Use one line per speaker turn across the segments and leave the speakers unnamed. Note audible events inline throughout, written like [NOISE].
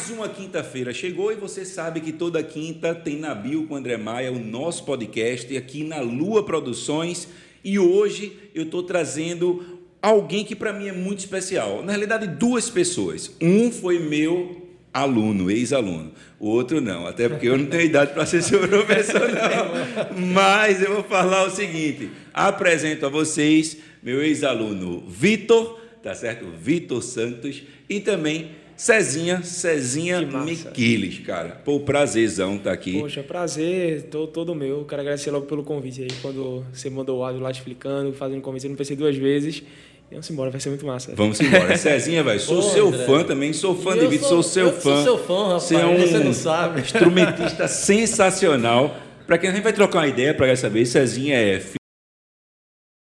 Mais uma quinta-feira chegou e você sabe que toda quinta tem na Bio com André Maia o nosso podcast aqui na Lua Produções. E hoje eu estou trazendo alguém que para mim é muito especial. Na realidade, duas pessoas. Um foi meu aluno, ex-aluno. O outro não, até porque eu não tenho idade para ser seu [LAUGHS] professor, não. Mas eu vou falar o seguinte: apresento a vocês meu ex-aluno Vitor, tá certo? Vitor Santos, e também Cezinha, Cezinha Miquiles, cara. Pô, prazerzão tá aqui.
Poxa, prazer todo, todo meu. Quero agradecer logo pelo convite aí, quando você mandou o áudio lá explicando, fazendo convite. Eu não pensei duas vezes. Vamos embora, vai ser muito massa.
Vamos embora. [LAUGHS] Cezinha, velho, sou Pô, seu André. fã também, sou fã de vídeo, sou seu
eu
fã.
Sou seu fã, rapaz, você, é um você não sabe.
instrumentista sensacional. Para quem a gente vai trocar uma ideia para saber, Cezinha é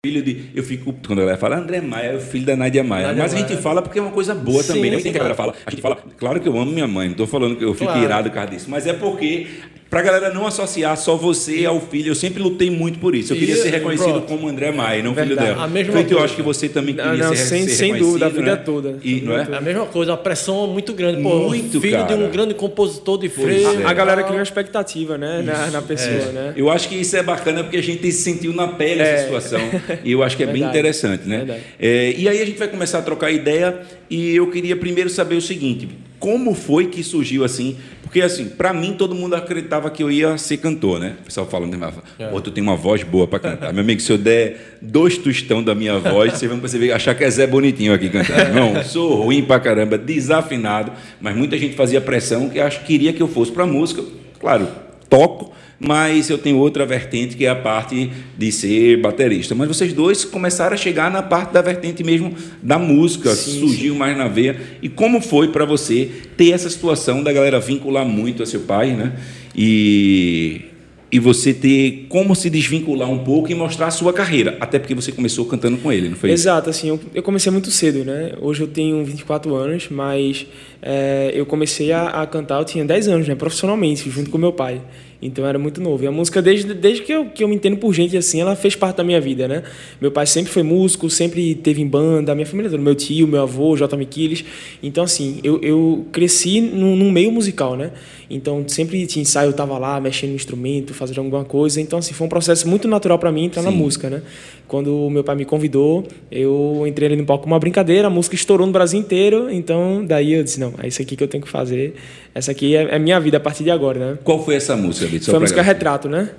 filho de. Eu fico. Quando ela fala André Maia, é o filho da Nádia Maia. Nádia Mas a gente Maia. fala porque é uma coisa boa sim, também. Não tem que a galera fala. A gente fala. Claro que eu amo minha mãe, não estou falando que eu fico claro. irado por causa disso. Mas é porque Pra galera não associar só você ao filho, eu sempre lutei muito por isso. Eu queria ser reconhecido pronto. como André Maia, não Verdade. filho dela. A mesma Feito, coisa. eu acho que você também queria não, não, ser,
sem,
ser
sem dúvida, a vida
né?
toda.
E, não é?
A mesma coisa, a pressão é muito grande. Pô, muito, filho cara. de um grande compositor de freio.
É. A galera cria uma expectativa, né, na, na, pessoa, é. né?
Eu acho que isso é bacana porque a gente se sentiu na pele é. essa situação. [LAUGHS] E eu acho que é Verdade. bem interessante, né? É, e aí a gente vai começar a trocar ideia e eu queria primeiro saber o seguinte: como foi que surgiu assim? Porque, assim, para mim, todo mundo acreditava que eu ia ser cantor, né? O pessoal falando, é. pô, tu tem uma voz boa para cantar. Meu amigo, se eu der dois tostão da minha voz, vocês vão perceber, achar que é Zé Bonitinho aqui cantando. Não, sou ruim pra caramba, desafinado, mas muita gente fazia pressão que acho, queria que eu fosse para música. Claro, toco, mas eu tenho outra vertente que é a parte de ser baterista. Mas vocês dois começaram a chegar na parte da vertente mesmo da música, sim, surgiu sim. mais na veia. E como foi para você ter essa situação da galera vincular muito a seu pai, né? E e você ter como se desvincular um pouco e mostrar a sua carreira, até porque você começou cantando com ele, não foi
Exato, assim, eu, eu comecei muito cedo, né? Hoje eu tenho 24 anos, mas é, eu comecei a, a, cantar, eu tinha 10 anos, né? Profissionalmente, junto com meu pai. Então era muito novo. E a música, desde, desde que, eu, que eu me entendo por gente assim, ela fez parte da minha vida, né? Meu pai sempre foi músico, sempre teve em banda, a minha família toda, meu tio, meu avô, J. Miquiles. Então, assim, eu, eu cresci num, num meio musical, né? Então, sempre tinha ensaio, eu estava lá mexendo no instrumento, fazendo alguma coisa. Então, assim, foi um processo muito natural para mim entrar Sim. na música, né? Quando o meu pai me convidou, eu entrei ali no palco com uma brincadeira, a música estourou no Brasil inteiro. Então, daí eu disse: não, é isso aqui que eu tenho que fazer. Essa aqui é, é minha vida a partir de agora, né?
Qual foi essa música, Vitor?
Foi a música Retrato, né?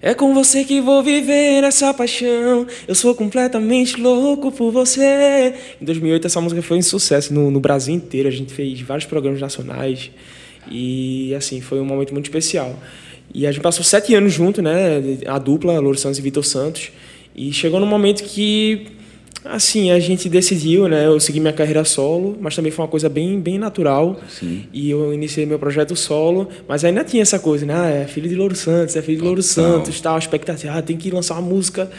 É com você que vou viver essa paixão. Eu sou completamente louco por você. Em 2008 essa música foi um sucesso no, no Brasil inteiro. A gente fez vários programas nacionais e assim foi um momento muito especial. E a gente passou sete anos junto, né? A dupla, Louro Santos e Vitor Santos. E chegou num momento que Assim, a gente decidiu, né? Eu segui minha carreira solo, mas também foi uma coisa bem, bem natural. Sim. E eu iniciei meu projeto solo, mas ainda tinha essa coisa, né? Ah, é filho de Louro Santos, é filho de Louro Santos, tal, expectativa, ah, tem que lançar uma música.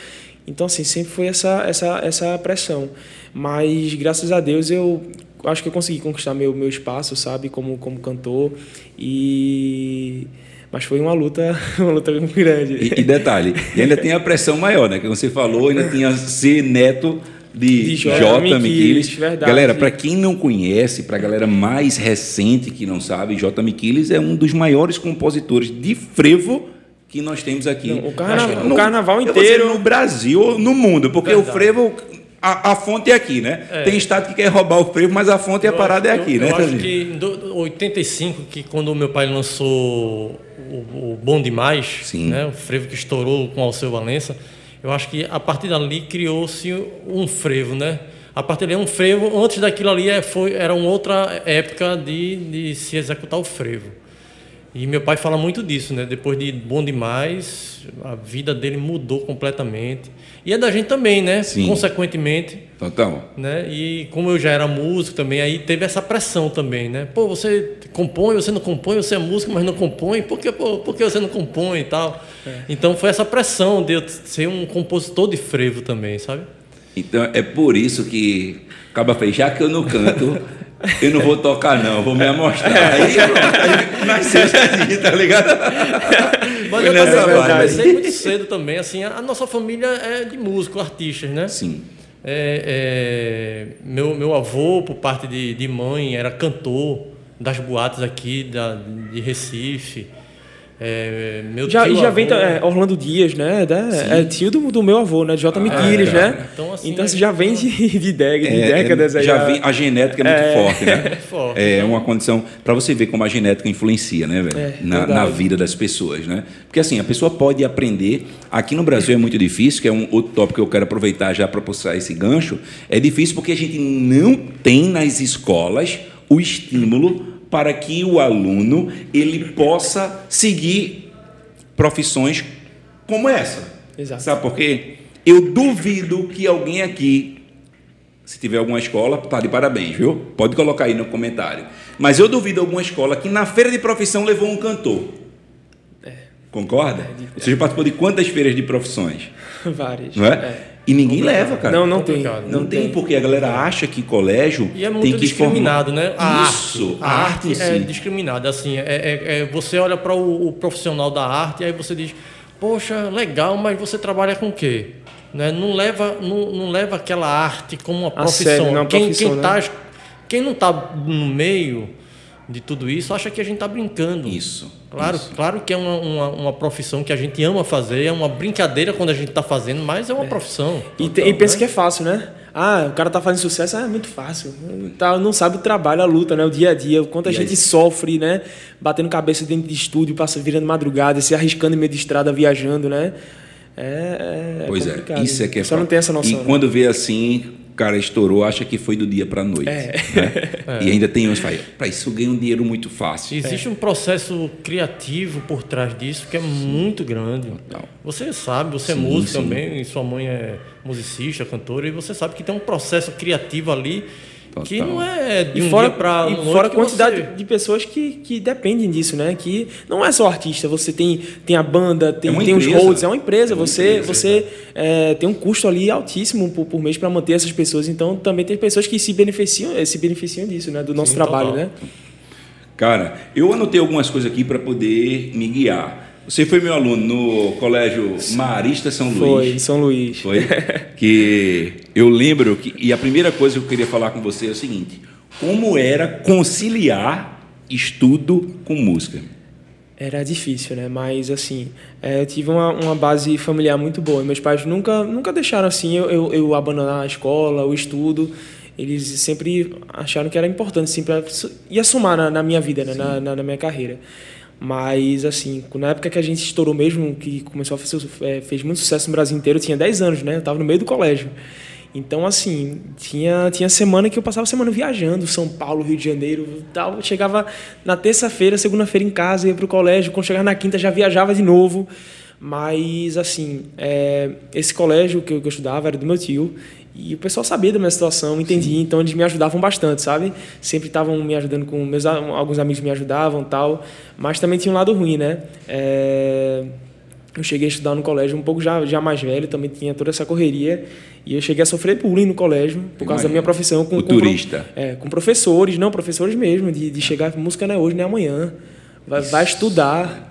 Então, assim, sempre foi essa, essa, essa pressão. Mas, graças a Deus, eu acho que eu consegui conquistar meu, meu espaço, sabe? Como, como cantor. E... Mas foi uma luta, [LAUGHS] uma luta muito grande.
E, e detalhe, e ainda tem a pressão maior, né? Que você falou, ainda tinha ser neto de, de J. Miquiles. Galera, para quem não conhece, para a galera mais recente que não sabe, J. Miquiles é um dos maiores compositores de frevo que nós temos aqui. Não,
o, carna no, o carnaval inteiro.
no Brasil, no mundo, porque verdade. o frevo. A, a, fonte é aqui, né? É. Tem estado que quer roubar o frevo, mas a fonte e a parada é aqui,
eu,
né?
Eu acho que em 85, que quando o meu pai lançou o, o Bom Demais, Sim. Né? o frevo que estourou com Alceu Valença, eu acho que a partir dali criou-se um frevo, né? A partir dali, um frevo, antes daquilo ali é, foi, era uma outra época de, de se executar o frevo. E meu pai fala muito disso, né? Depois de Bom Demais, a vida dele mudou completamente. E é da gente também, né? Sim. Consequentemente.
Total.
Né? E como eu já era músico também, aí teve essa pressão também, né? Pô, você compõe, você não compõe, você é músico, mas não compõe, por que, pô, por que você não compõe e tal? É. Então foi essa pressão de eu ser um compositor de frevo também, sabe?
Então é por isso que acaba fez, já que eu não canto, eu não vou tocar, não, vou me amostrar. É. Aí, aí nasceu assim, tá ligado?
Mas eu também comecei muito cedo também, assim, a nossa família é de músicos, artistas, né?
Sim.
É, é, meu, meu avô, por parte de, de mãe, era cantor, das boates aqui da, de Recife. É,
meu já, já avô, vem é, Orlando Dias, né? É, é tio do, do, meu avô, né? J. Ah, é, né? Então, assim, então você já vem de, de, de é, décadas aí.
Já vem, a genética é muito forte, né? [LAUGHS] forte, é então. uma condição. para você ver como a genética influencia, né, velho? Na, na, vida das pessoas, né? Porque assim, a pessoa pode aprender. Aqui no Brasil é muito difícil, que é um outro tópico que eu quero aproveitar já para puxar esse gancho. É difícil porque a gente não tem nas escolas o estímulo para que o aluno ele possa seguir profissões como essa. Exato. Sabe por quê? Eu duvido que alguém aqui, se tiver alguma escola, tá de parabéns, viu? Pode colocar aí no comentário. Mas eu duvido alguma escola que na feira de profissão levou um cantor. É. Concorda? É, Você já participou de quantas feiras de profissões? [LAUGHS]
Várias.
Não é? é. E ninguém Complicado. leva, cara.
Não, não tem.
Não, não tem, tem, porque a galera acha que colégio
e é muito tem
que
discriminado,
formar.
né? A Isso, arte, a arte, arte é discriminada. Assim, é, é, é você olha para o, o, profissional da arte e aí você diz, poxa, legal, mas você trabalha com o quê? Né? Não leva, não, não leva aquela arte como uma profissão. Sério, não é uma quem, profissão, quem, né? tá, quem não está no meio de tudo isso acha que a gente está brincando.
Isso.
Claro,
isso.
claro que é uma, uma, uma, profissão que a gente ama fazer, é uma brincadeira quando a gente está fazendo, mas é uma é. profissão.
E, então, e pensa né? que é fácil, né? Ah, o cara tá fazendo sucesso, ah, é muito fácil. Tá, não sabe o trabalho, a luta, né? O dia a dia, o quanto a e gente aí? sofre, né? Batendo cabeça dentro de estúdio, passa virando madrugada, se arriscando em meio de estrada, viajando, né? É,
é pois é, isso é que é
Só não tem essa noção.
E né? quando vê assim, cara estourou, acha que foi do dia para a noite. É. Né? É. E ainda tem uns que para isso ganha um dinheiro muito fácil.
Existe é. um processo criativo por trás disso que é muito grande. Total. Você sabe, você é sim, é músico sim. também, sua mãe é musicista, cantora, e você sabe que tem um processo criativo ali que não é de e fora para
e fora a quantidade você... de pessoas que, que dependem disso, né? Que não é só artista, você tem, tem a banda, tem, é tem os holds, é uma empresa, é uma você empresa, você é, tem um custo ali altíssimo por, por mês para manter essas pessoas, então também tem pessoas que se beneficiam, eh, se beneficiam disso, né? Do nosso Sim, trabalho, total. né?
Cara, eu anotei algumas coisas aqui para poder me guiar. Você foi meu aluno no colégio Marista São Luís.
Foi, em São Luís.
Foi. que eu lembro que. E a primeira coisa que eu queria falar com você é o seguinte: como era conciliar estudo com música?
Era difícil, né? Mas, assim, é, eu tive uma, uma base familiar muito boa. Meus pais nunca, nunca deixaram, assim, eu, eu, eu abandonar a escola, o estudo. Eles sempre acharam que era importante, assim, para ia somar na, na minha vida, né? na, na, na minha carreira. Mas, assim, na época que a gente estourou mesmo, que começou a fazer, é, fez muito sucesso no Brasil inteiro, eu tinha 10 anos, né? Eu estava no meio do colégio. Então, assim, tinha, tinha semana que eu passava semana viajando, São Paulo, Rio de Janeiro tal. Eu chegava na terça-feira, segunda-feira em casa, ia para o colégio. Quando chegava na quinta, já viajava de novo. Mas, assim, é, esse colégio que eu, que eu estudava era do meu tio. E o pessoal sabia da minha situação, entendia, então eles me ajudavam bastante, sabe? Sempre estavam me ajudando com meus alguns amigos me ajudavam, tal, mas também tinha um lado ruim, né? É, eu cheguei a estudar no colégio um pouco já, já mais velho, também tinha toda essa correria e eu cheguei a sofrer bullying no colégio por causa da minha profissão com,
o
com
turista.
É, com professores, não, professores mesmo, de, de chegar, música não é hoje, nem é amanhã. Vai, vai estudar.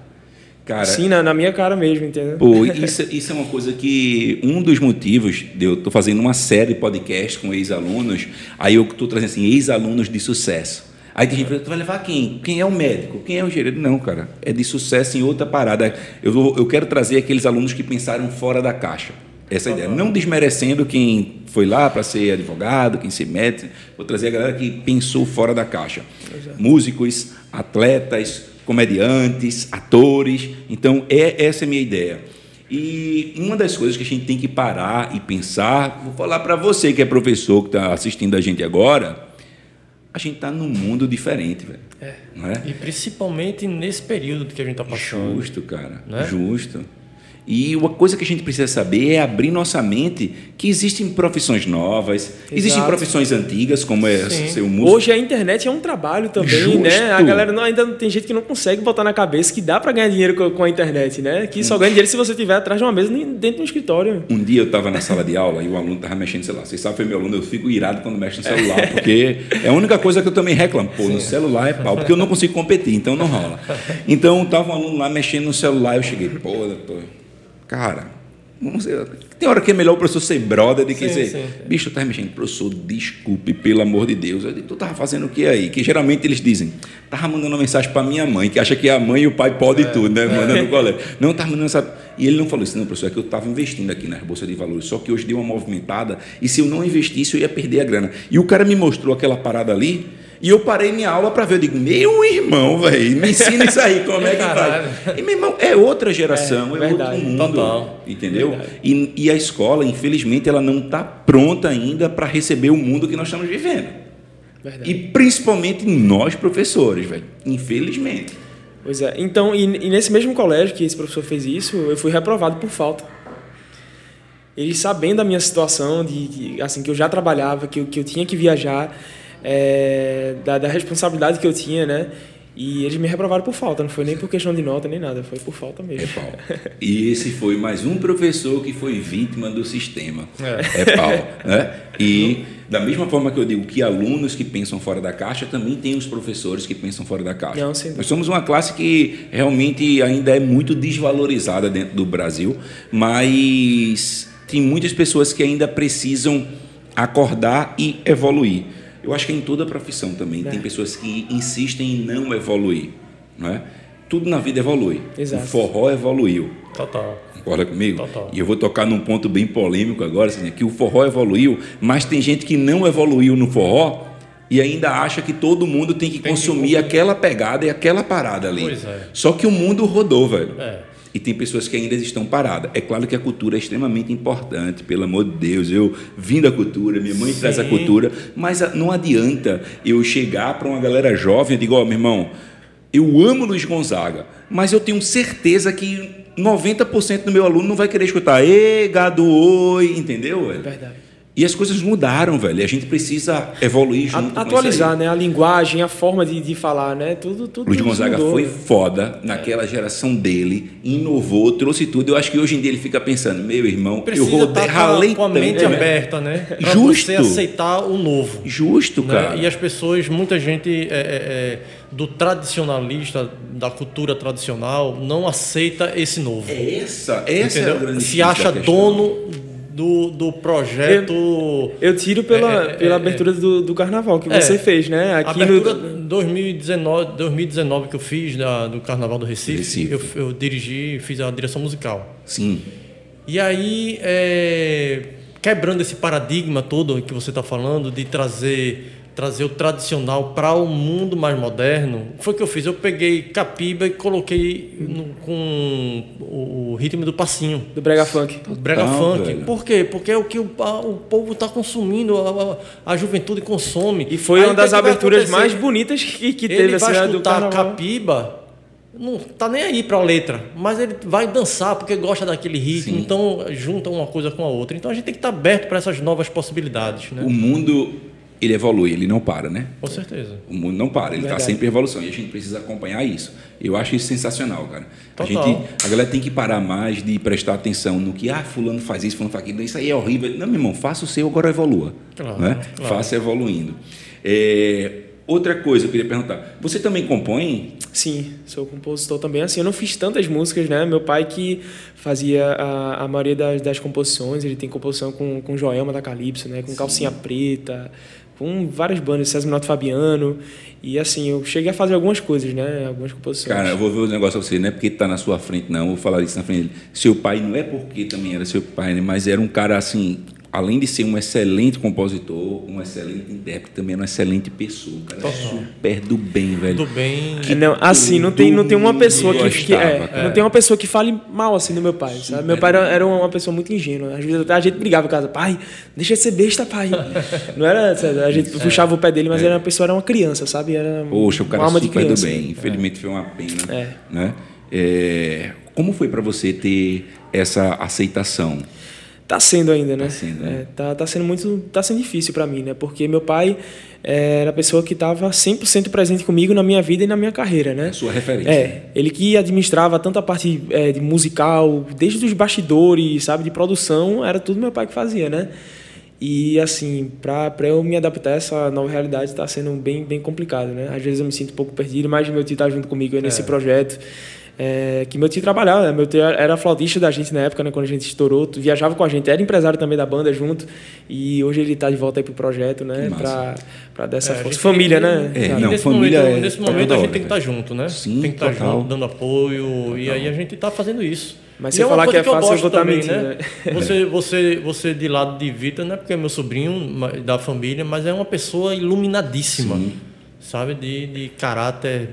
Cara, Sim, na, na, minha cara mesmo, entendeu?
Pô, isso, isso é uma coisa que. Um dos motivos de eu estou fazendo uma série de podcasts com ex-alunos, aí eu estou trazendo assim, ex-alunos de sucesso. Aí tem gente que tu vai levar quem? Quem é o médico? Quem é o gerente? Não, cara. É de sucesso em outra parada. Eu, vou, eu quero trazer aqueles alunos que pensaram fora da caixa. Essa é ideia. Não desmerecendo quem foi lá para ser advogado, quem se mete. Vou trazer a galera que pensou fora da caixa. Exato. Músicos, atletas, comediantes, atores. Então, é essa é a minha ideia. E uma das coisas que a gente tem que parar e pensar, vou falar para você que é professor, que está assistindo a gente agora, a gente está num mundo diferente, velho. É. É?
E principalmente nesse período que a gente está passando.
Justo, cara. É? Justo. E uma coisa que a gente precisa saber é abrir nossa mente que existem profissões novas, Exato. existem profissões antigas, como é Sim. ser um músico.
Hoje a internet é um trabalho também, Justo. né? A galera não, ainda tem gente que não consegue botar na cabeça que dá para ganhar dinheiro com, a internet, né? Que só ganha dinheiro se você estiver atrás de uma mesa dentro de um escritório.
Um dia eu estava na sala de aula e o aluno estava mexendo no celular. Vocês sabem, foi meu aluno, eu fico irado quando mexe no celular, porque é a única coisa que eu também reclamo. Pô, Sim. no celular é pau, porque eu não consigo competir, então não rola. Então estava um aluno lá mexendo no celular, eu cheguei, pô, doutor Cara, Tem hora que é melhor o professor ser brother do que sim, ser. Sim. Bicho, tá mexendo. Professor, desculpe, pelo amor de Deus. Eu digo, tu tava fazendo o que aí? Que geralmente eles dizem, tava mandando uma mensagem para minha mãe, que acha que a mãe e o pai podem é, tudo, né? É. Mandando no colégio. Não, tava mandando essa. E ele não falou isso, não, professor, é que eu estava investindo aqui na Bolsa de Valores, só que hoje deu uma movimentada, e se eu não investisse, eu ia perder a grana. E o cara me mostrou aquela parada ali. E eu parei minha aula para ver. Eu digo, meu irmão, velho, me ensina isso aí, como é que [LAUGHS] faz? E, meu irmão, é outra geração, é, é verdade, outro mundo. Total. Entendeu? E, e, a escola, infelizmente, ela não está pronta ainda para receber o mundo que nós estamos vivendo. Verdade. E principalmente nós, professores, velho. Infelizmente.
Pois é. Então, e, e nesse mesmo colégio que esse professor fez isso, eu fui reprovado por falta eles sabendo da minha situação, de, de, assim que eu já trabalhava, que eu, que eu tinha que viajar, é, da, da, responsabilidade que eu tinha, né? E eles me reprovaram por falta, não foi nem por questão de nota nem nada, foi por falta mesmo.
É pau. E esse foi mais um professor que foi vítima do sistema. É, é pau. Né? E da mesma forma que eu digo que alunos que pensam fora da caixa, também tem os professores que pensam fora da caixa. Não, Nós somos uma classe que realmente ainda é muito desvalorizada dentro do Brasil, mas tem muitas pessoas que ainda precisam acordar e evoluir. Eu acho que é em toda profissão também. É. Tem pessoas que insistem em não evoluir. Não é? Tudo na vida evolui. Exato. O forró evoluiu.
Total.
Concorda comigo? Total. E eu vou tocar num ponto bem polêmico agora, assim, que o forró evoluiu, mas tem gente que não evoluiu no forró e ainda acha que todo mundo tem que tem consumir que... aquela pegada e aquela parada ali. Pois é. Só que o mundo rodou, velho. É e tem pessoas que ainda estão paradas. É claro que a cultura é extremamente importante, pelo amor de Deus. Eu vim da cultura, minha mãe Sim. traz a cultura, mas não adianta eu chegar para uma galera jovem e digo, ó, oh, meu irmão, eu amo Luiz Gonzaga, mas eu tenho certeza que 90% do meu aluno não vai querer escutar, ê, gado, oi, entendeu?
É verdade.
E as coisas mudaram, velho. E a gente precisa evoluir junto
Atualizar, né? A linguagem, a forma de, de falar, né? Tudo, tudo.
Luiz Gonzaga mudou, foi né? foda naquela é. geração dele, inovou, trouxe tudo. Eu acho que hoje em dia ele fica pensando, meu irmão,
precisa eu rodei, tá ralei com a mente aberta, né?
Pra Justo.
Você aceitar o novo.
Justo, né? cara.
E as pessoas, muita gente é, é, é, do tradicionalista, da cultura tradicional, não aceita esse novo.
Essa, essa Entendeu? é a grande
Se acha dono do, do projeto.
Eu, eu tiro pela, é, é pela é, abertura do, do carnaval que você é. fez, né?
Aqui abertura no 2019, 2019 que eu fiz da, do Carnaval do Recife, Recife. Eu, eu dirigi, fiz a direção musical.
Sim.
E aí, é, quebrando esse paradigma todo que você está falando de trazer trazer o tradicional para o mundo mais moderno, foi o que eu fiz. Eu peguei capiba e coloquei no, com o, ritmo do passinho.
Do brega funk.
Do brega Não, funk. Velho. Por quê? Porque é o que o, a, o povo está consumindo, a, a, juventude consome.
E foi Aí, uma das aberturas mais bonitas que, que teve.
Ele vai assim, escutar capiba não tá nem aí para a letra, mas ele vai dançar porque gosta daquele ritmo, Sim. então junta uma coisa com a outra. Então a gente tem que estar tá aberto para essas novas possibilidades. Né?
O mundo ele evolui, ele não para, né?
Com certeza.
O mundo não para, ele está sempre em evolução e a gente precisa acompanhar isso. Eu acho isso sensacional, cara. Total. A gente, a galera tem que parar mais de prestar atenção no que ah, fulano faz isso, fulano faz aquilo, isso aí é horrível. Não, meu irmão, faça o seu, agora evolua, claro, né? Claro. Faça evoluindo. É, outra coisa eu queria perguntar, você também compõe?
Sim, sou compositor também. Assim, eu não fiz tantas músicas, né? Meu pai que fazia a, a maioria das, das composições, ele tem composição com, com Joelma da Calypso, né? Com Sim. Calcinha Preta, com várias bandas, César Minoto Fabiano. E assim, eu cheguei a fazer algumas coisas, né? Algumas composições.
Cara, eu vou ver um negócio pra você, não é porque tá na sua frente, não. Eu vou falar isso na frente dele. Seu pai não é porque também era seu pai, né? Mas era um cara assim, além de ser um excelente compositor, um excelente intérprete, também é uma excelente pessoa, cara. É super do bem, velho.
Do bem.
Que não, assim, não tem, não tem uma pessoa que, que é, é, não tem uma pessoa que fale mal assim do meu pai, sabe? Meu pai era, era, uma pessoa muito ingênua. Às vezes até a gente brigava em casa, pai, deixa de ser besta, pai. não era, sabe? a gente é. puxava o pé dele, mas é. era uma pessoa era uma criança, sabe? Era
Poxa, o cara uma alma super de criança, do bem. Infelizmente foi uma pena, é. né? É, como foi para você ter essa aceitação?
Tá sendo ainda, né?
Tá sendo, né?
É, tá, tá sendo muito, tá sendo difícil para mim, né? Porque meu pai era a pessoa que estava 100% presente comigo na minha vida e na minha carreira, né?
A sua referência.
É, ele que administrava tanto a parte é, de musical, desde os bastidores, sabe, de produção, era tudo meu pai que fazia, né? E assim, para eu me adaptar a essa nova realidade está sendo bem, bem complicado, né? Às vezes eu me sinto um pouco perdido, mas meu tio está junto comigo nesse é. projeto. É, que meu tio trabalhava, né? meu tio era flautista da gente na época, né, quando a gente estourou, viajava com a gente, era empresário também da banda junto, e hoje ele está de volta aí pro projeto, né, para dessa é, força. Família, né?
É, não, nesse família momento, é, nesse momento a gente tem que estar tá junto, né? Sim, tem que estar tá junto, dando apoio, total. e aí a gente está fazendo isso.
Mas se é falar que é fácil, eu vou estar tá mentindo,
né? né? [LAUGHS] Você, você, você de lado de Vitor, não é porque é meu sobrinho da família, mas é uma pessoa iluminadíssima. Sim sabe, de, de caráter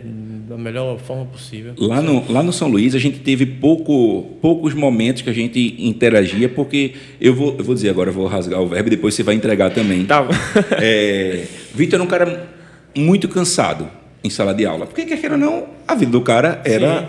da melhor forma possível.
Lá no, lá no São Luís, a gente teve pouco, poucos momentos que a gente interagia, porque eu vou, eu vou dizer agora, eu vou rasgar o verbo e depois você vai entregar também.
Tá.
é, Vitor era um cara muito cansado em sala de aula, porque, quer ou não, a vida do cara era. Sim.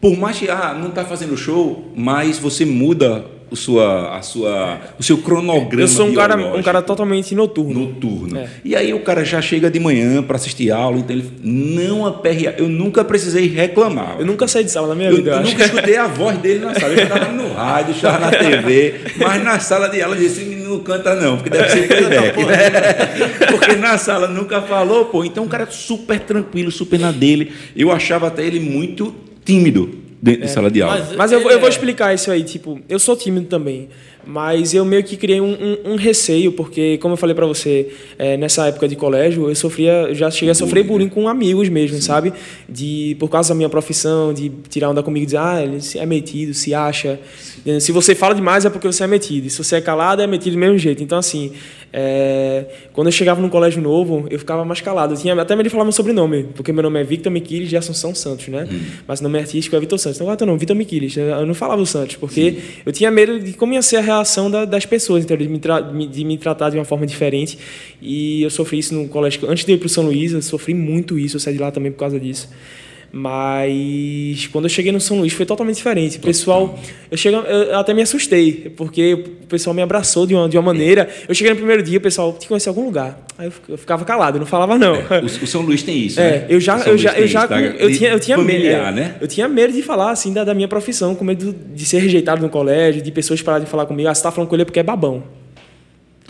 Por mais que ah, não está fazendo show, mas você muda o, sua, a sua, o seu cronograma.
Eu sou um cara, um cara totalmente noturno.
Noturno. É. E aí o cara já chega de manhã para assistir aula, então ele não aperreia. Eu nunca precisei reclamar.
Eu nunca saí de sala na minha
eu,
vida.
Eu, eu nunca escutei a voz dele na sala. Eu estava no rádio, estava na [LAUGHS] TV, mas na sala de aula eu disse: não canta não, porque deve ser playback, [LAUGHS] né? Porque na sala nunca falou, pô. Então o cara super tranquilo, super na dele. Eu achava até ele muito tímido dentro é, de sala de aula.
Mas, mas eu, eu, vou é. explicar isso aí. Tipo, eu sou tímido também, mas eu meio que criei um, um, um receio, porque, como eu falei para você, é, nessa época de colégio, eu sofria, já cheguei a sofrer bullying com amigos mesmo, Sim. sabe? De, por causa da minha profissão, de tirar onda comigo e dizer, ah, ele é metido, se acha. Sim. Se você fala demais é porque você é metido. E se você é calado, é metido do mesmo jeito. Então, assim, é, quando eu chegava num colégio novo, eu ficava mais calado. Eu tinha até medo de falar meu sobrenome, porque meu nome é Victor Miquiles de Assunção Santos, né? Hum. Mas o nome artístico é Vitor Santos. Então, é teu nome? Vitor Miquiles. Eu não falava o Santos, porque Sim. eu tinha medo de como ia ser a reação da, das pessoas? De me, de me tratar de uma forma diferente. E eu sofri isso no colégio. Antes de ir para o São Luís, eu sofri muito isso. Eu saí de lá também por causa disso. Mas quando eu cheguei no São Luís foi totalmente diferente. O pessoal, eu, cheguei, eu até me assustei, porque o pessoal me abraçou de uma, de uma maneira. Eu cheguei no primeiro dia, o pessoal te conhecia em algum lugar. Aí eu ficava calado, não falava não.
É, o, o, São Luís tem isso,
é,
né?
Eu já, eu já, eu já, tá? eu tinha, eu tinha medo, é, né? Eu tinha medo de falar assim da, da minha profissão, com medo de ser rejeitado no colégio, de pessoas pararem de falar comigo. Ah, você tá falando com ele porque é babão.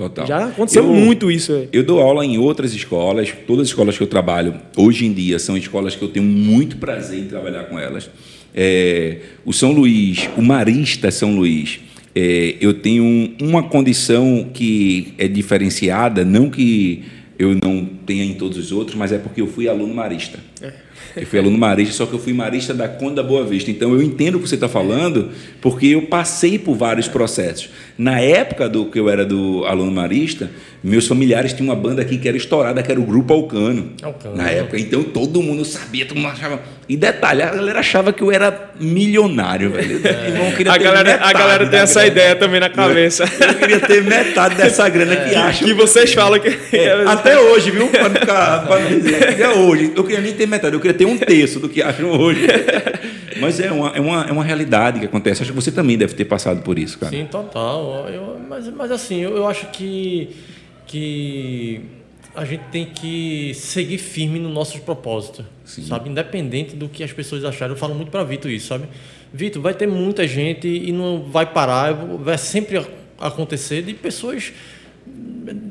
Total.
Já aconteceu eu, muito isso.
Eu dou aula em outras escolas, todas as escolas que eu trabalho hoje em dia são escolas que eu tenho muito prazer em trabalhar com elas. É, o São Luís, o Marista São Luís, é, eu tenho uma condição que é diferenciada, não que eu não tenha em todos os outros, mas é porque eu fui aluno marista. É. Eu fui aluno marista, só que eu fui marista da Conde da Boa Vista. Então eu entendo o que você está falando, porque eu passei por vários processos. Na época do que eu era do aluno marista, meus familiares tinham uma banda aqui que era estourada, que era o Grupo Alcano. Alcano. Na época. Então todo mundo sabia, todo mundo achava. E detalhe, a galera achava que eu era milionário, velho.
É. a, galera, a galera tem essa grana. ideia também na cabeça.
Eu queria ter metade dessa grana é. que acham.
Que vocês falam que.
É, até hoje, viu? Não, ficar, pra não dizer. Até hoje. Eu queria nem ter metade, eu queria ter um terço do que acham hoje. [LAUGHS] Mas é uma, é, uma, é uma realidade que acontece. Acho que você também deve ter passado por isso, cara.
Sim, total. Eu, mas, mas assim, eu, eu acho que que a gente tem que seguir firme nos nossos propósitos, Sim. sabe? Independente do que as pessoas acharem. Eu falo muito para Vitor isso, sabe? Vitor, vai ter muita gente e não vai parar, vai sempre acontecer de pessoas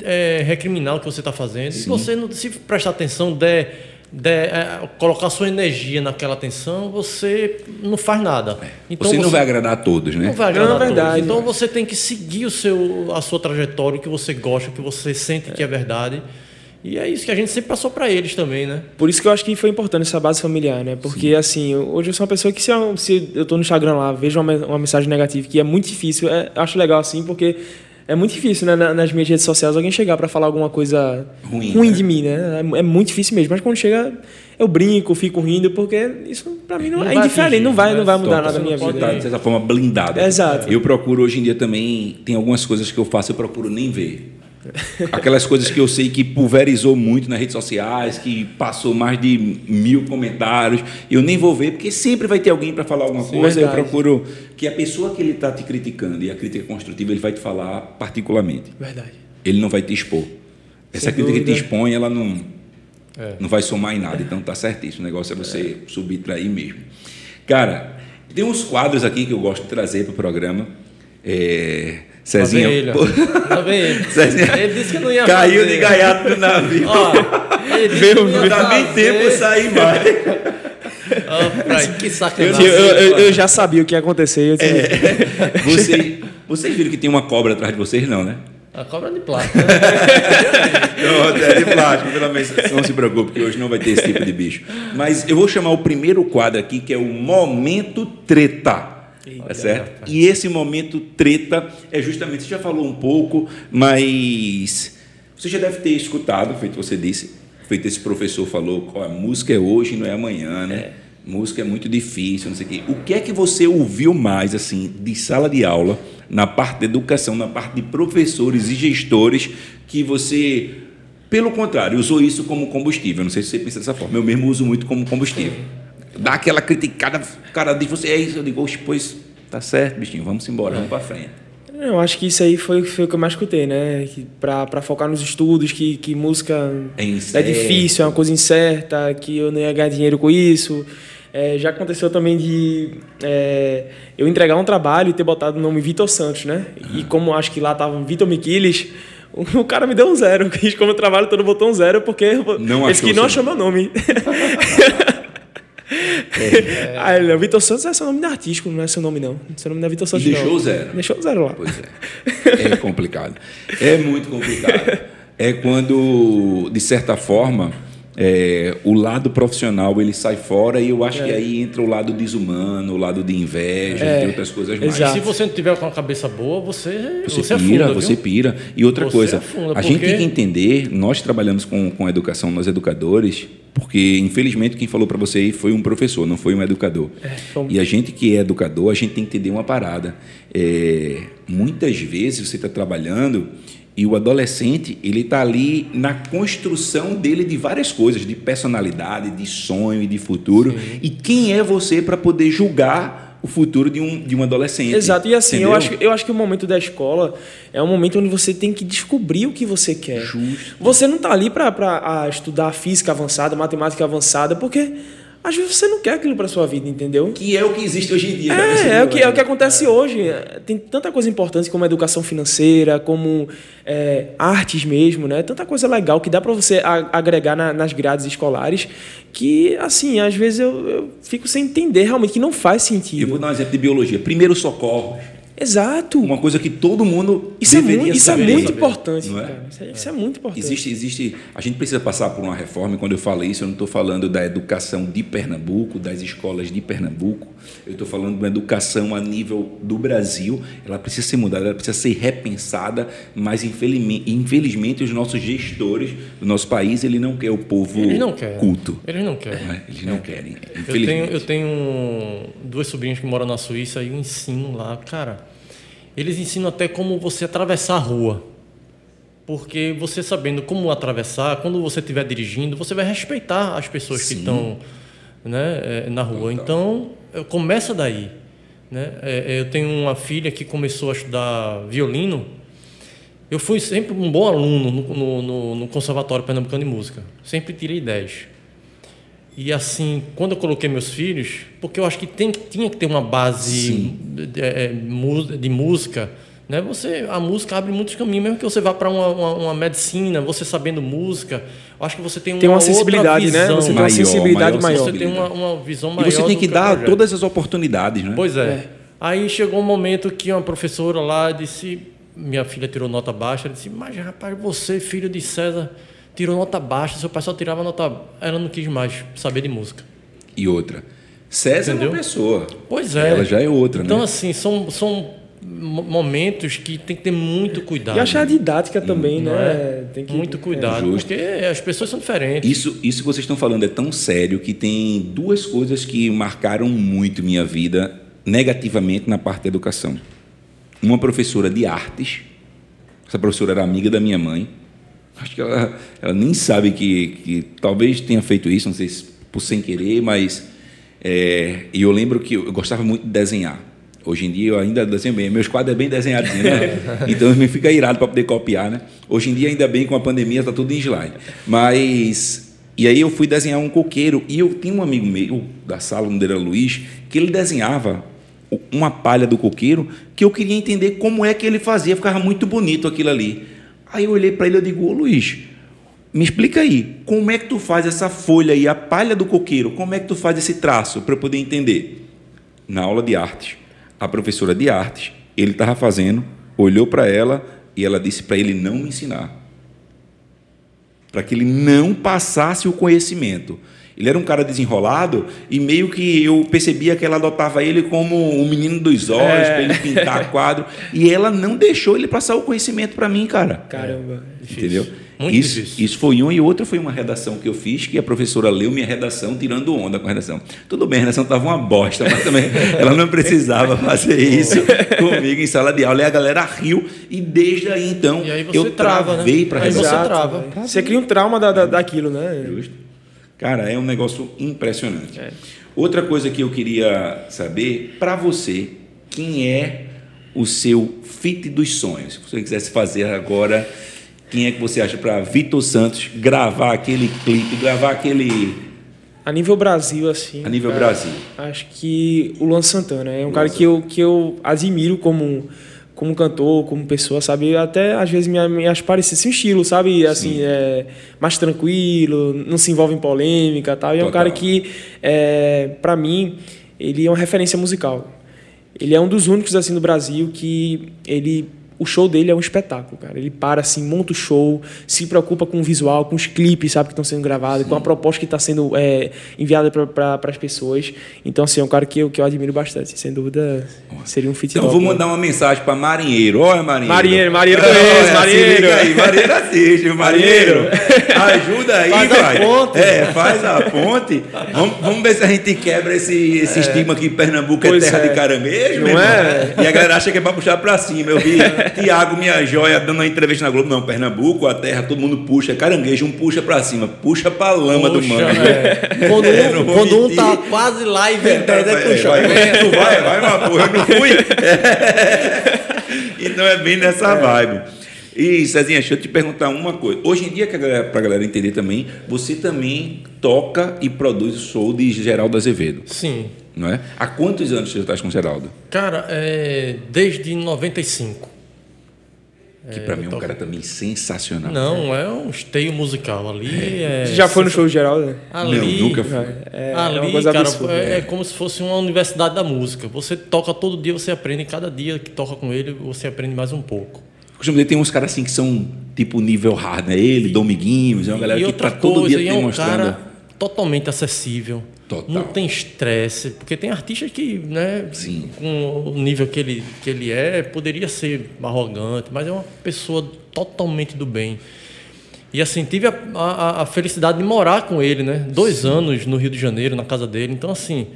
é, recriminar o que você está fazendo. Sim. E você, não, se prestar atenção, der de, é, colocar sua energia naquela atenção, você não faz nada.
É. Então, você não você vai agradar a todos, né?
Não vai agradar não, é verdade, a todos. Então você tem que seguir o seu, a sua trajetória, o que você gosta, o que você sente é. que é verdade. E é isso que a gente sempre passou para eles também, né?
Por isso que eu acho que foi importante essa base familiar, né? Porque, Sim. assim, hoje eu sou uma pessoa que, se eu, se eu tô no Instagram lá, vejo uma, uma mensagem negativa, que é muito difícil, é, acho legal, assim, porque é muito difícil, né, nas minhas redes sociais, alguém chegar para falar alguma coisa ruim, ruim né? de mim, né? É, é, muito difícil mesmo. Mas quando chega, eu brinco, fico rindo, porque isso para mim não, não é indiferente, não vai, não vai mudar nada na minha vida.
Estar, de certa forma, blindado.
Exato.
Eu procuro, hoje em dia também, tem algumas coisas que eu faço, eu procuro nem ver. [LAUGHS] Aquelas coisas que eu sei que pulverizou muito nas redes sociais, que passou mais de mil comentários, eu nem vou ver, porque sempre vai ter alguém para falar alguma Sim, coisa. Verdade. Eu procuro que a pessoa que ele está te criticando, e a crítica construtiva, ele vai te falar particularmente.
Verdade.
Ele não vai te expor. Essa Sem crítica dúvida. que te expõe, ela não, é. não vai somar em nada. Então tá certíssimo. O negócio é você é. subtrair mesmo. Cara, tem uns quadros aqui que eu gosto de trazer para o programa. É, Cezinha. Lá vem ele.
Lá vem ele. Cezinha. Ele disse que não ia
Caiu fazer. de gaiato no navio. Ó,
ele disse [LAUGHS]
Veio, não dá nem tempo sair mais. [LAUGHS]
Oh, que sacanagem. Eu, eu, eu, já sabia o que ia acontecer.
É, vocês, vocês viram que tem uma cobra atrás de vocês, não, né?
A cobra de plástico. Né? [LAUGHS]
não, é de plástico, pelo menos não se preocupe, que hoje não vai ter esse tipo de bicho. Mas eu vou chamar o primeiro quadro aqui, que é o Momento Treta. Tá certo? E esse momento treta é justamente, você já falou um pouco, mas você já deve ter escutado, feito você disse, feito esse professor falou, a música é hoje, não é amanhã, né? É. Música é muito difícil, não sei o quê. O que é que você ouviu mais, assim, de sala de aula, na parte de educação, na parte de professores e gestores, que você, pelo contrário, usou isso como combustível? Não sei se você pensa dessa forma. Eu mesmo uso muito como combustível. Dá aquela criticada, o cara diz, você é isso, eu digo, pois tá certo, bichinho, vamos embora, vamos para frente.
Eu acho que isso aí foi, foi o que eu mais escutei, né? Para focar nos estudos, que, que música é, é, difícil, é uma coisa incerta, que eu não ia ganhar dinheiro com isso. É, já aconteceu também de é, eu entregar um trabalho e ter botado o nome Vitor Santos, né? E como acho que lá tava Vitor Miquiles, o cara me deu um zero. [LAUGHS] Como o trabalho todo botou um zero, porque não esse que não achou meu nome. [LAUGHS] É. O Vitor Santos é seu nome artístico, não é seu nome, não. Seu nome não é Vitor Santos.
E deixou
não.
zero.
Deixou zero lá.
Pois é. É complicado. É muito complicado. [LAUGHS] É quando, de certa forma, é, o lado profissional ele sai fora e eu acho é. que aí entra o lado desumano, o lado de inveja, é. outras coisas mais.
Exato. Se você não tiver com a cabeça boa, você
você, você pira, afunda, você pira. E outra você coisa, afunda, a gente tem que entender, nós trabalhamos com, com educação, nós educadores, porque infelizmente quem falou para você aí foi um professor, não foi um educador. É, e a gente que é educador, a gente tem que entender uma parada. É, muitas vezes você está trabalhando e o adolescente, ele está ali na construção dele de várias coisas, de personalidade, de sonho e de futuro. Sim. E quem é você para poder julgar o futuro de um, de um adolescente?
Exato. E assim, eu acho, eu acho que o momento da escola é um momento onde você tem que descobrir o que você quer.
Justo.
Você não está ali para estudar física avançada, matemática avançada, porque às vezes você não quer aquilo para sua vida, entendeu?
Que é o que existe hoje em dia.
É, é o que, é o que acontece é. hoje. Tem tanta coisa importante como educação financeira, como é, artes mesmo, né? Tanta coisa legal que dá para você agregar na, nas grades escolares que, assim, às vezes eu, eu, fico sem entender realmente que não faz sentido.
Eu vou dar um exemplo de biologia. Primeiro socorro
Exato.
Uma coisa que todo mundo
isso é deveria é muito, Isso saber, é muito importante, não é? Isso, é, isso é muito importante.
Existe, existe. A gente precisa passar por uma reforma. E quando eu falo isso, eu não estou falando da educação de Pernambuco, das escolas de Pernambuco. Eu estou falando de uma educação a nível do Brasil. Ela precisa ser mudada, ela precisa ser repensada. Mas infelizmente, infelizmente os nossos gestores do nosso país, ele não quer o povo
eles não querem.
culto.
Eles não querem.
É? Eles não querem.
Eu tenho, eu tenho duas sobrinhas que moram na Suíça e eu ensino lá, cara eles ensinam até como você atravessar a rua. Porque você sabendo como atravessar, quando você estiver dirigindo, você vai respeitar as pessoas Sim. que estão né, é, na rua. Então, começa daí. Né? É, eu tenho uma filha que começou a estudar violino. Eu fui sempre um bom aluno no, no, no Conservatório Pernambucano de Música. Sempre tirei 10. E assim, quando eu coloquei meus filhos, porque eu acho que tem, tinha que ter uma base de, é, de, música, né? Você, a música abre muitos caminhos, mesmo que você vá para uma, uma, uma, medicina, você sabendo música, eu acho que você tem uma,
tem uma sensibilidade, né? Você tem uma sensibilidade maior.
Você tem uma, uma visão maior.
E você tem que dar todas as oportunidades, né?
Pois é. é. Aí chegou um momento que uma professora lá disse, minha filha tirou nota baixa, ela disse, mas rapaz, você, filho de César tirou nota baixa, seu pai só tirava nota. Ela não quis mais saber de música.
E outra. César Entendeu? é uma pessoa.
Pois é.
Ela já é outra,
então,
né?
Então, assim, são, são momentos que tem que ter muito cuidado.
E achar a didática também, né?
É? Tem que, muito cuidado, é porque as pessoas são diferentes.
Isso, isso que vocês estão falando é tão sério que tem duas coisas que marcaram muito minha vida negativamente na parte da educação. Uma professora de artes, essa professora era amiga da minha mãe, Acho que ela, ela nem sabe que, que talvez tenha feito isso, não sei se por sem querer, mas. É, e eu lembro que eu gostava muito de desenhar. Hoje em dia eu ainda desenho bem. Meus quadros é bem desenhados, né? [LAUGHS] Então me fica irado para poder copiar, né? Hoje em dia, ainda bem com a pandemia, está tudo em slide. Mas. E aí eu fui desenhar um coqueiro. E eu tinha um amigo meu da sala, onde era Luiz, que ele desenhava uma palha do coqueiro que eu queria entender como é que ele fazia. Ficava muito bonito aquilo ali. Aí eu olhei para ele e digo, ô Luiz, Me explica aí, como é que tu faz essa folha aí, a palha do coqueiro, como é que tu faz esse traço para eu poder entender? Na aula de artes, a professora de artes, ele estava fazendo, olhou para ela e ela disse para ele não me ensinar. Para que ele não passasse o conhecimento. Ele era um cara desenrolado e meio que eu percebia que ela adotava ele como o menino dos olhos, é. para ele pintar [LAUGHS] quadro. E ela não deixou ele passar o conhecimento para mim, cara.
Caramba.
Entendeu? Muito isso, difícil. isso foi um e outra foi uma redação que eu fiz que a professora leu minha redação tirando onda com a redação. Tudo bem, a redação estava uma bosta, mas também [LAUGHS] ela não precisava fazer isso comigo em sala de aula. E a galera riu e desde aí então
aí
eu
trava,
né? travei
né?
para
redação. Você trava.
Você cria um trauma da, da, daquilo, né?
Justo. Cara, é um negócio impressionante. É. Outra coisa que eu queria saber, para você, quem é o seu fit dos sonhos? Se você quisesse fazer agora quem é que você acha para Vitor Santos gravar aquele clipe, gravar aquele.
A nível Brasil, assim.
A nível Brasil.
Acho que o Luan Santana é um Luan cara que eu, que eu admiro como, como cantor, como pessoa, sabe? Até às vezes me, me acho parecido, assim, estilo, sabe? Assim, é, mais tranquilo, não se envolve em polêmica tal. E é um cara que, é, para mim, ele é uma referência musical. Ele é um dos únicos, assim, no Brasil que ele o show dele é um espetáculo, cara. Ele para assim, monta o show, se preocupa com o visual, com os clipes, sabe, que estão sendo gravados, Sim. com a proposta que está sendo é, enviada para as pessoas. Então, assim, é um cara que eu, que eu admiro bastante. Sem dúvida, seria um fit
Então, vou mandar uma mensagem para Marinheiro. Olha, Marinheiro.
Marinheiro, Marinheiro conhece, Marinheiro.
Aí, Marinheiro assiste, Marinheiro. Ajuda aí,
faz
vai.
A ponte.
É, faz a ponte. Vamos, vamos ver se a gente quebra esse, esse é. estigma que Pernambuco é pois é terra é. de caranguejo, Não é? E a galera acha que é para puxar para cima. Eu vi [LAUGHS] Tiago, minha joia, dando uma entrevista na Globo. Não, Pernambuco, a terra, todo mundo puxa. Caranguejo, um puxa pra cima. Puxa pra lama puxa, do mangue. [LAUGHS]
É. Quando, é, um, quando um tá quase lá e vem é, é, puxa.
Vai, vai, [LAUGHS] tu vai, vai, uma porra, eu não fui. [LAUGHS] Então é bem nessa vibe. E, Cezinha, deixa eu te perguntar uma coisa. Hoje em dia, para a galera entender também, você também toca e produz o show de Geraldo Azevedo.
Sim.
Não é? Há quantos anos você está com o Geraldo?
Cara, é, desde 95.
Que para é, mim é um cara também sensacional.
Não, é um esteio musical ali. É.
É... Já foi no show de Geraldo? Né?
Ali,
não, nunca fui.
É, ali, é cara, absurda, é, é, como se fosse uma universidade da música. Você toca todo dia, você aprende. Cada dia que toca com ele, você aprende mais um pouco.
Costumo dizer, tem uns caras assim que são tipo nível hard, né? Ele, Dominguinhos, é uma galera que tá todo dia
é um cara totalmente acessível.
Total.
Não tem estresse, porque tem artistas que, né,
Sim.
com o nível que ele, que ele é, poderia ser arrogante, mas é uma pessoa totalmente do bem. E assim, tive a, a, a felicidade de morar com ele, né? Dois Sim. anos no Rio de Janeiro, na casa dele. Então, assim,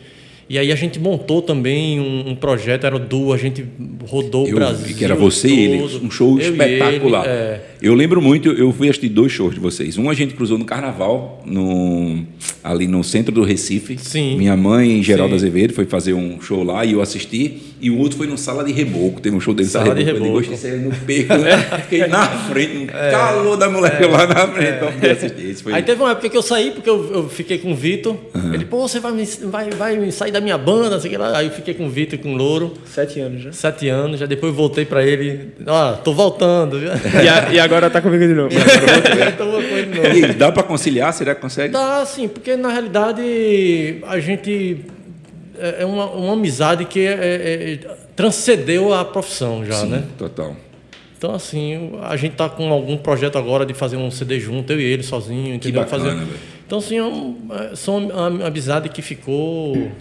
e aí a gente montou também um, um projeto, era o duo, a gente rodou
eu
o Brasil.
Vi que era você todo, e ele, um show espetacular. Ele, é. Eu lembro muito, eu fui assistir dois shows de vocês. Um a gente cruzou no carnaval, no, ali no centro do Recife.
Sim.
Minha mãe, Geraldo Sim. Azevedo, foi fazer um show lá e eu assisti. E o outro foi no Sala de Reboco, teve um show dele
Sala de Reboco.
Eu gostei no peito, né? [LAUGHS] Fiquei na frente, é. calor da moleque é. lá na frente é.
Foi... Aí teve uma época que eu saí, porque eu, eu fiquei com o Vitor. Uhum. Ele, pô, você vai, vai, vai sair da minha banda, sei lá. Aí eu fiquei com o Vitor e com o Louro.
Sete anos já.
Sete anos, já depois voltei pra ele. Ó, ah, tô voltando.
E, a, e, agora tá comigo de novo. E agora
tô com ele de novo. E dá pra conciliar? Será que consegue?
Dá, sim, porque na realidade a gente é, é uma, uma amizade que é, é, é transcendeu a profissão já,
Sim,
né?
Total.
Então, assim, a gente tá com algum projeto agora de fazer um CD junto, eu e ele sozinho, entendeu?
Que bacana,
fazer... Então, assim, é um, é, são uma amizade que ficou.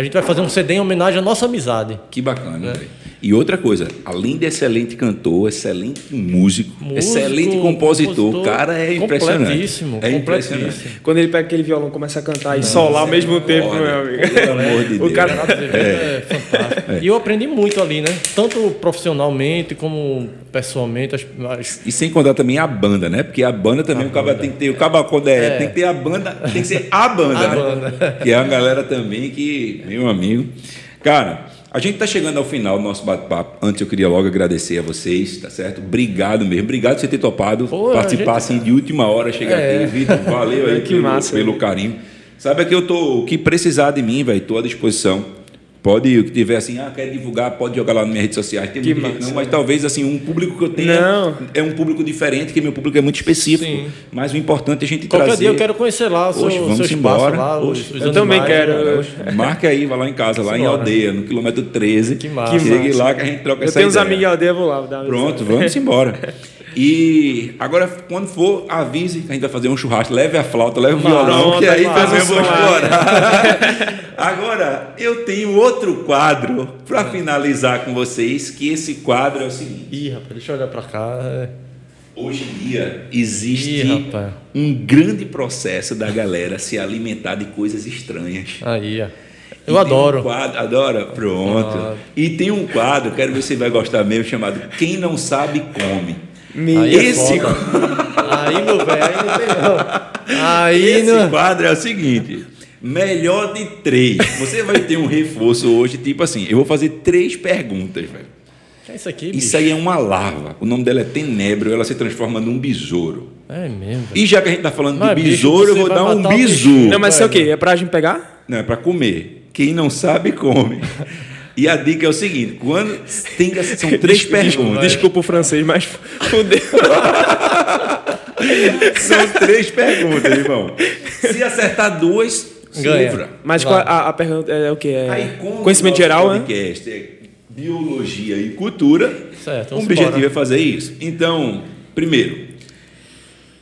A gente vai fazer um CD em homenagem à nossa amizade.
Que bacana, né? E outra coisa, além de excelente cantor, excelente músico, músico excelente compositor, compositor, cara é impressionante.
Completíssimo,
é
impressionante.
Quando ele pega aquele violão, começa a cantar e solar ao mesmo tempo, olha, meu amigo.
Pelo amor de Deus. [LAUGHS]
O cara é, é fantástico. É. E eu aprendi muito ali, né? Tanto profissionalmente como pessoalmente. As, as...
E sem contar também a banda, né? Porque a banda também, a o cara tem que ter. O cara, quando é, é, tem que ter a banda, tem que ser a banda, a
né? Banda.
Que é uma galera também que, meu amigo. Cara. A gente está chegando ao final do nosso bate-papo. Antes eu queria logo agradecer a vocês, tá certo? Obrigado mesmo. Obrigado por você ter topado Pô, participar assim de última hora, chegar é. aqui. Vitor, valeu [LAUGHS] aí
que
pelo,
massa,
pelo carinho. Sabe que eu tô, o que precisar de mim, velho, estou à disposição. Pode, o que tiver assim, ah, quer divulgar, pode jogar lá nas minhas redes sociais. Tem que massa, não, mas talvez assim, um público que eu tenha não. é um público diferente, que meu público é muito específico. Sim. Mas o importante é a gente
Qualquer
trazer.
dia eu quero conhecer lá o seu, Oxe,
vamos
seu
embora.
Lá, os,
os eu também quero. [LAUGHS]
Marque aí, vai lá em casa, lá em Aldeia, no quilômetro 13. Que massa. Chegue lá que a gente troca eu essa
ideia. Eu tenho uns amigos em Aldeia, vou lá.
Pronto, vamos [LAUGHS] embora. E agora, quando for, avise que a gente vai fazer um churrasco. Leve a flauta, leve o violão, que aí também vou explorar. agora, eu tenho outro quadro para finalizar com vocês, que esse quadro é o seguinte.
Ih, rapaz, deixa eu olhar para cá.
Hoje em dia existe Ih, um grande processo da galera se alimentar de coisas estranhas.
Aí, ó. Eu adoro.
Um quadro, adora? Pronto. Ah. E tem um quadro, quero ver se você vai gostar mesmo, chamado Quem Não Sabe Come.
Aí é esse é aí, meu velho, aí não tem não. Aí
esse não... quadro é o seguinte: melhor de três. Você vai ter um reforço hoje, tipo assim, eu vou fazer três perguntas, velho.
É isso aqui,
Isso aí é uma larva. O nome dela é tenebro, ela se transforma num besouro.
É mesmo.
E já que a gente tá falando mas, de besouro, bicho, eu vou dar um besouro.
Não, mas isso é o quê? É pra gente pegar?
Não, é pra comer. Quem não sabe, come. [LAUGHS] E a dica é o seguinte: quando tem, são [LAUGHS] três perguntas.
Desculpa o francês, mas [LAUGHS] fudeu. [LAUGHS]
são três perguntas, irmão. Se acertar duas,
ganha. Mas qual, a, a, pergunta é o que? É Aí, conhecimento geral,
né? podcast né? é biologia e cultura. Certo. O objetivo embora. é fazer isso. Então, primeiro,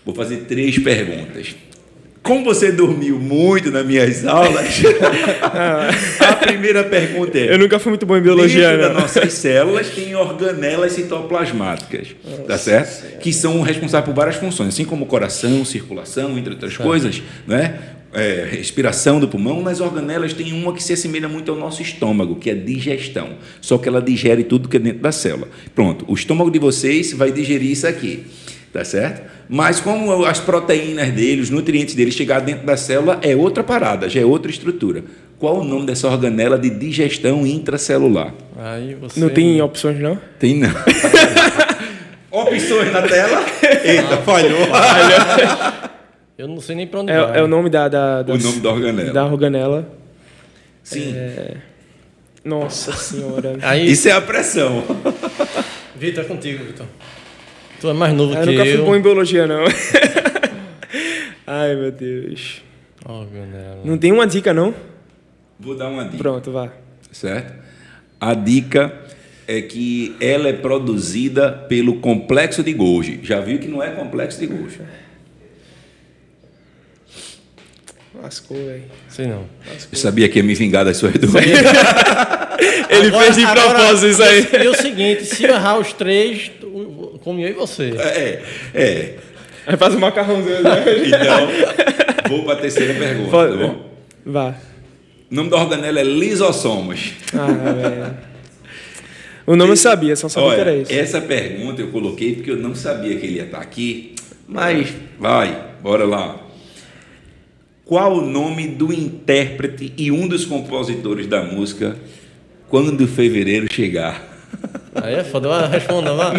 vou fazer três perguntas. Como você dormiu muito nas minhas aulas, [LAUGHS] a primeira pergunta é:
Eu nunca fui muito bom em biologia.
Dentro das nossas células tem organelas citoplasmáticas, tá certo? Que são responsáveis por várias funções, assim como coração, circulação, entre outras coisas, né? É, respiração do pulmão, nas organelas tem uma que se assemelha muito ao nosso estômago, que é digestão. Só que ela digere tudo que é dentro da célula. Pronto, o estômago de vocês vai digerir isso aqui, tá certo? Mas como as proteínas dele, os nutrientes dele chegar dentro da célula é outra parada, já é outra estrutura. Qual o nome dessa organela de digestão intracelular?
Você... Não tem opções, não?
Tem não. [LAUGHS] opções na tela? Eita, falhou.
Eu não sei nem para onde
é,
vai.
É o nome da, da,
O nome da organela.
Da organela.
Sim. É...
Nossa senhora.
Aí... Isso é a pressão.
Vitor, é contigo, Vitor. Tu é mais novo
eu
que eu.
Eu nunca fui bom em biologia, não. [LAUGHS] Ai, meu Deus.
Organela.
Não tem uma dica, não?
Vou dar uma dica.
Pronto, vá.
Certo? A dica é que ela é produzida pelo complexo de Golgi. Já viu que não é complexo de Golgi.
Lascou, velho.
Sei não.
Lascou. Eu sabia que ia me vingar das suas dúvidas. [LAUGHS] [LAUGHS] [LAUGHS]
Ele agora, fez de propósito isso aí.
E o seguinte, se eu errar os três, como eu e você.
É, é.
Aí faz um macarrãozinho. Né? [LAUGHS]
então, vou para a terceira pergunta, Pode, tá bom?
Vá.
O nome da organela é lisossomos.
Ah, velho. O nome eu sabia, só sabia Olha, que era isso.
Essa pergunta eu coloquei porque eu não sabia que ele ia estar aqui. Mas, vai, bora lá. Qual o nome do intérprete e um dos compositores da música Quando Fevereiro Chegar?
Aí é foda, responda lá.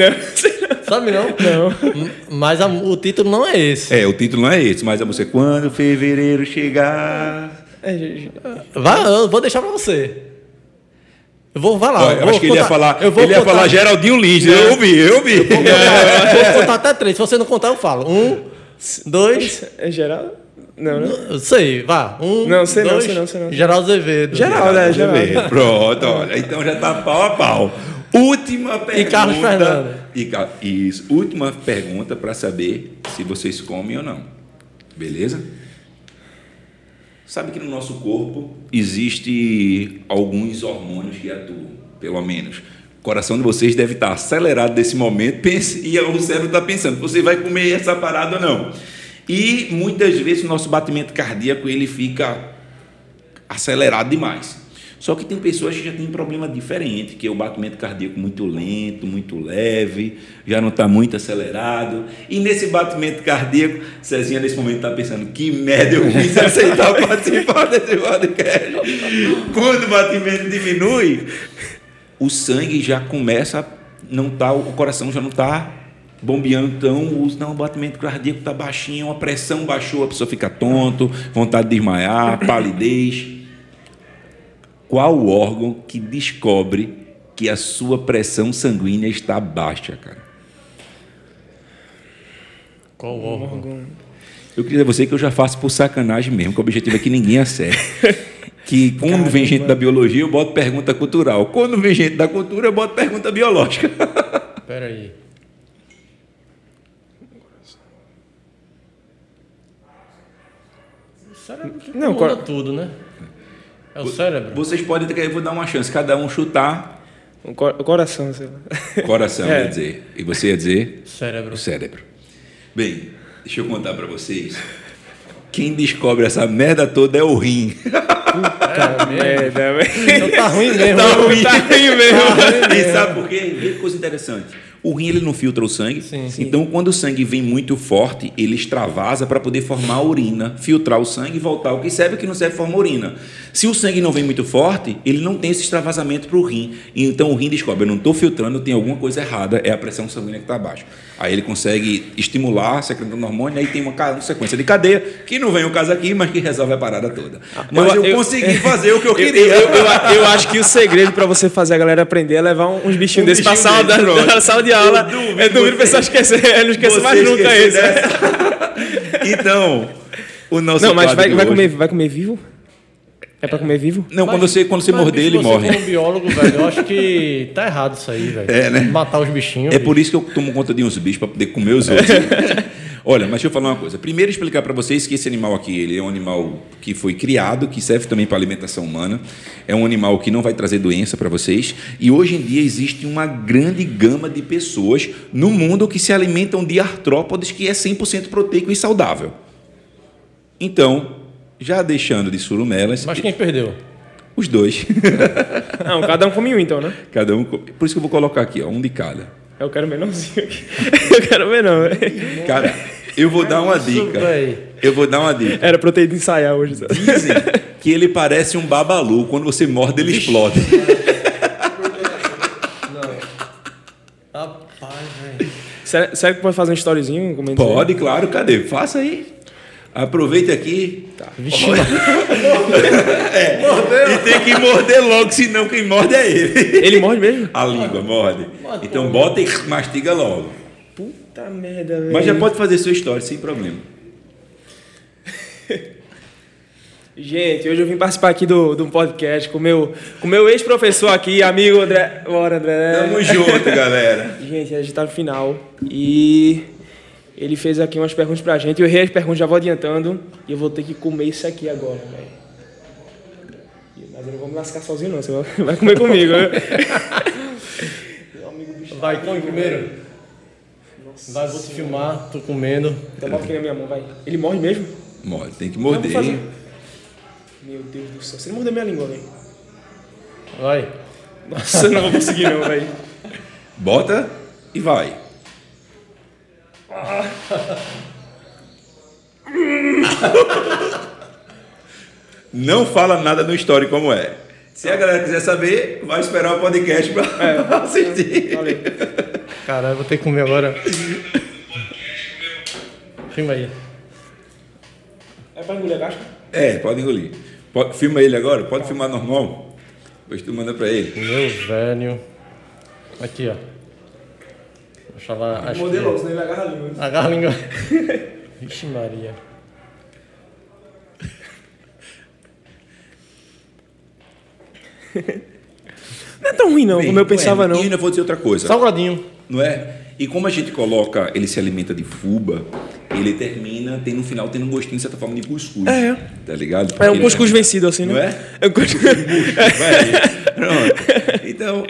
Sabe não?
Não.
Mas a, o título não é esse.
É, o título não é esse, mas a música é Quando Fevereiro Chegar.
É, vai, eu vou deixar pra você. Eu vou, vai lá.
Olha, eu acho que ele ia falar, eu vou ele ia falar Geraldinho Lins. Eu ouvi, eu ouvi. Eu vou,
contar, [LAUGHS] eu vou contar até três. Se você não contar, eu falo. Um, dois.
É Geraldo? Não,
não? Sei, vá. Um,
não, sei
dois,
não, sei não, sei não.
Geraldo Azevedo.
Geraldo, é, Geraldo.
Pronto, olha. Então já tá pau a pau. Última pergunta.
E Carlos Fernando.
E, isso. Última pergunta para saber se vocês comem ou não. Beleza? Sabe que no nosso corpo existe alguns hormônios que atuam, pelo menos. O coração de vocês deve estar acelerado nesse momento pense, e o cérebro está pensando, você vai comer essa parada ou não? E muitas vezes o nosso batimento cardíaco ele fica acelerado demais. Só que tem pessoas que já têm problema diferente, que é o batimento cardíaco muito lento, muito leve, já não está muito acelerado. E nesse batimento cardíaco, Cezinha nesse momento está pensando, que merda eu fiz aceitar participar desse podcast. Quando o batimento diminui, o sangue já começa, não tá, o coração já não está bombeando, então o, não, o batimento cardíaco está baixinho, a pressão baixou, a pessoa fica tonto, vontade de desmaiar, [COUGHS] palidez. Qual o órgão que descobre que a sua pressão sanguínea está baixa, cara?
Qual o órgão?
Eu queria dizer a você que eu já faço por sacanagem mesmo, que o objetivo é que ninguém acerte. [LAUGHS] que quando Caramba. vem gente da biologia, eu boto pergunta cultural. Quando vem gente da cultura, eu boto pergunta biológica.
Espera aí. O cérebro que não, cor... tudo, né? É o cérebro.
Vocês podem, eu vou dar uma chance, cada um chutar.
O, coração, sei lá.
Coração, [LAUGHS] é. ia dizer. E você ia dizer?
Cérebro.
O cérebro. Bem, deixa eu contar para vocês. Quem descobre essa merda toda é o rim.
Puta [LAUGHS] merda,
velho. Então tá ruim mesmo.
Tá ruim, tá ruim mesmo. Tá ruim mesmo. E sabe por quê? Vê que coisa interessante. O rim ele não filtra o sangue. Sim, sim. Então, quando o sangue vem muito forte, ele extravasa para poder formar a urina, filtrar o sangue e voltar. O que serve e o que não serve forma urina. Se o sangue não vem muito forte, ele não tem esse extravasamento para o rim. Então, o rim descobre: eu não estou filtrando, tem alguma coisa errada, é a pressão sanguínea que está baixa. Aí ele consegue estimular, secretando hormônio, aí tem uma sequência de cadeia, que não vem o caso aqui, mas que resolve a parada toda. Mas eu, eu consegui [LAUGHS] fazer o que eu queria.
Eu, eu, eu acho que o segredo para você fazer a galera aprender é levar uns bichinhos um desses para sala, da, sala de aula. Eu é duvido pessoal esquecer, [LAUGHS] não esqueça mais nunca isso. [LAUGHS]
então, o nosso
Não, mas vai, vai, comer, vai comer vivo? É para comer vivo?
Não, mas, quando você, quando você morder, ele morre.
Como biólogo, velho, eu acho que [LAUGHS] tá errado isso aí, velho.
É, né?
Matar os bichinhos.
É bicho. por isso que eu tomo conta de uns bichos para poder comer os outros. [LAUGHS] Olha, mas deixa eu falar uma coisa. Primeiro explicar para vocês que esse animal aqui, ele é um animal que foi criado, que serve também para alimentação humana. É um animal que não vai trazer doença para vocês. E hoje em dia existe uma grande gama de pessoas no mundo que se alimentam de artrópodes que é 100% proteico e saudável. Então, já deixando de surumelas.
Mas quem perdeu?
Os dois.
Não, [LAUGHS] cada um come um então, né?
Cada um. Por isso que eu vou colocar aqui, ó, um de cada.
Eu quero menorzinho aqui. [LAUGHS] Eu quero menor.
Cara, eu vou dar uma dica. Eu vou dar uma dica.
Era pra eu ter ido ensaiar hoje.
Dizem que ele parece um babalu. Quando você morde, ele explode.
Não. Rapaz, velho.
Será que pode fazer um storyzinho?
Pode, claro. Cadê? Faça aí. Aproveite aqui. Tá.
Vixe, [LAUGHS]
é, Mordeu. E tem que morder logo, senão quem morde é ele.
Ele morde mesmo?
A língua morde. Então bota e mastiga logo.
Puta merda, velho.
Mas já pode fazer sua história sem problema.
Gente, hoje eu vim participar aqui do, do podcast com meu, o meu ex-professor aqui, amigo André. Bora, André.
Tamo junto, galera.
Gente, a gente tá no final. E ele fez aqui umas perguntas pra gente. Eu errei as perguntas, já vou adiantando. E eu vou ter que comer isso aqui agora, velho. Mas eu não vou me lascar sozinho, não. Você vai [LAUGHS] comer comigo. Né? [LAUGHS]
vai, come primeiro. Nossa vai, vou te filmar, tô comendo.
Dá uma aqui na minha mão, vai. Ele morre mesmo?
Morre, tem que morder.
Meu Deus do céu. Você não mordeu minha língua, velho.
Vai.
Nossa, não vou conseguir não, velho.
Bota e vai. [LAUGHS] Não fala nada no story como é. Se a galera quiser saber, vai esperar o podcast para é. [LAUGHS] assistir. Valeu.
Caralho, vou ter que comer agora. Filma aí.
É para engolir a casca?
É, pode engolir. Pode, filma ele agora, pode filmar normal. Depois tu manda para ele.
Meu velho. Aqui, ó. Deixa lá.
Modelo, senão ele agarra a língua.
Agarra a língua. [LAUGHS] Vixe, Maria. [LAUGHS]
Não é tão ruim, não, Bem, como eu pensava, não.
E ainda vou dizer outra coisa.
Salgadinho.
Não é? E como a gente coloca, ele se alimenta de fuba, ele termina, tem no final, tendo um gostinho, de certa forma, de cuscuz.
É.
Tá ligado?
Porque é um cuscuz é, vencido, assim, né?
Não é? É um cuscuz. [LAUGHS] Pronto. Então,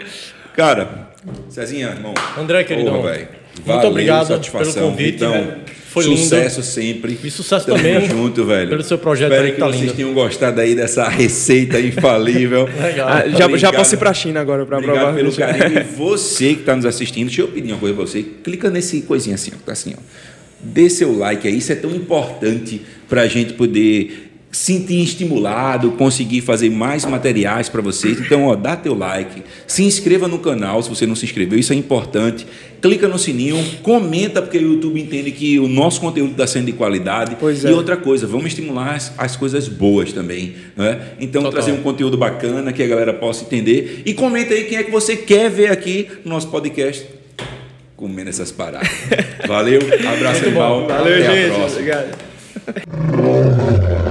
cara, Cezinha, irmão.
André, querido.
Muito obrigado satisfação. pelo convite. Então, Foi sucesso lindo. sempre.
E sucesso Tamo também.
junto, velho.
Pelo seu projeto
Espero
aí,
que
tá
vocês
lindo.
tenham gostado aí dessa receita infalível. [LAUGHS]
Legal. Ah, já, já posso ir pra China agora para provar.
pelo carinho. [LAUGHS] E você que está nos assistindo, deixa eu pedir uma coisa pra você. Clica nesse coisinha assim, ó. Tá assim, ó. Dê seu like aí. Isso é tão importante para a gente poder sentir estimulado, conseguir fazer mais materiais para vocês. Então, ó, dá teu like, se inscreva no canal se você não se inscreveu, isso é importante. Clica no sininho, comenta, porque o YouTube entende que o nosso conteúdo está sendo de qualidade.
Pois
é.
E
outra coisa, vamos estimular as, as coisas boas também. Né? Então, Total. trazer um conteúdo bacana que a galera possa entender. E comenta aí quem é que você quer ver aqui no nosso podcast comendo essas paradas. [LAUGHS] Valeu, abraço, irmão.
Valeu, Até gente. Obrigado. [LAUGHS]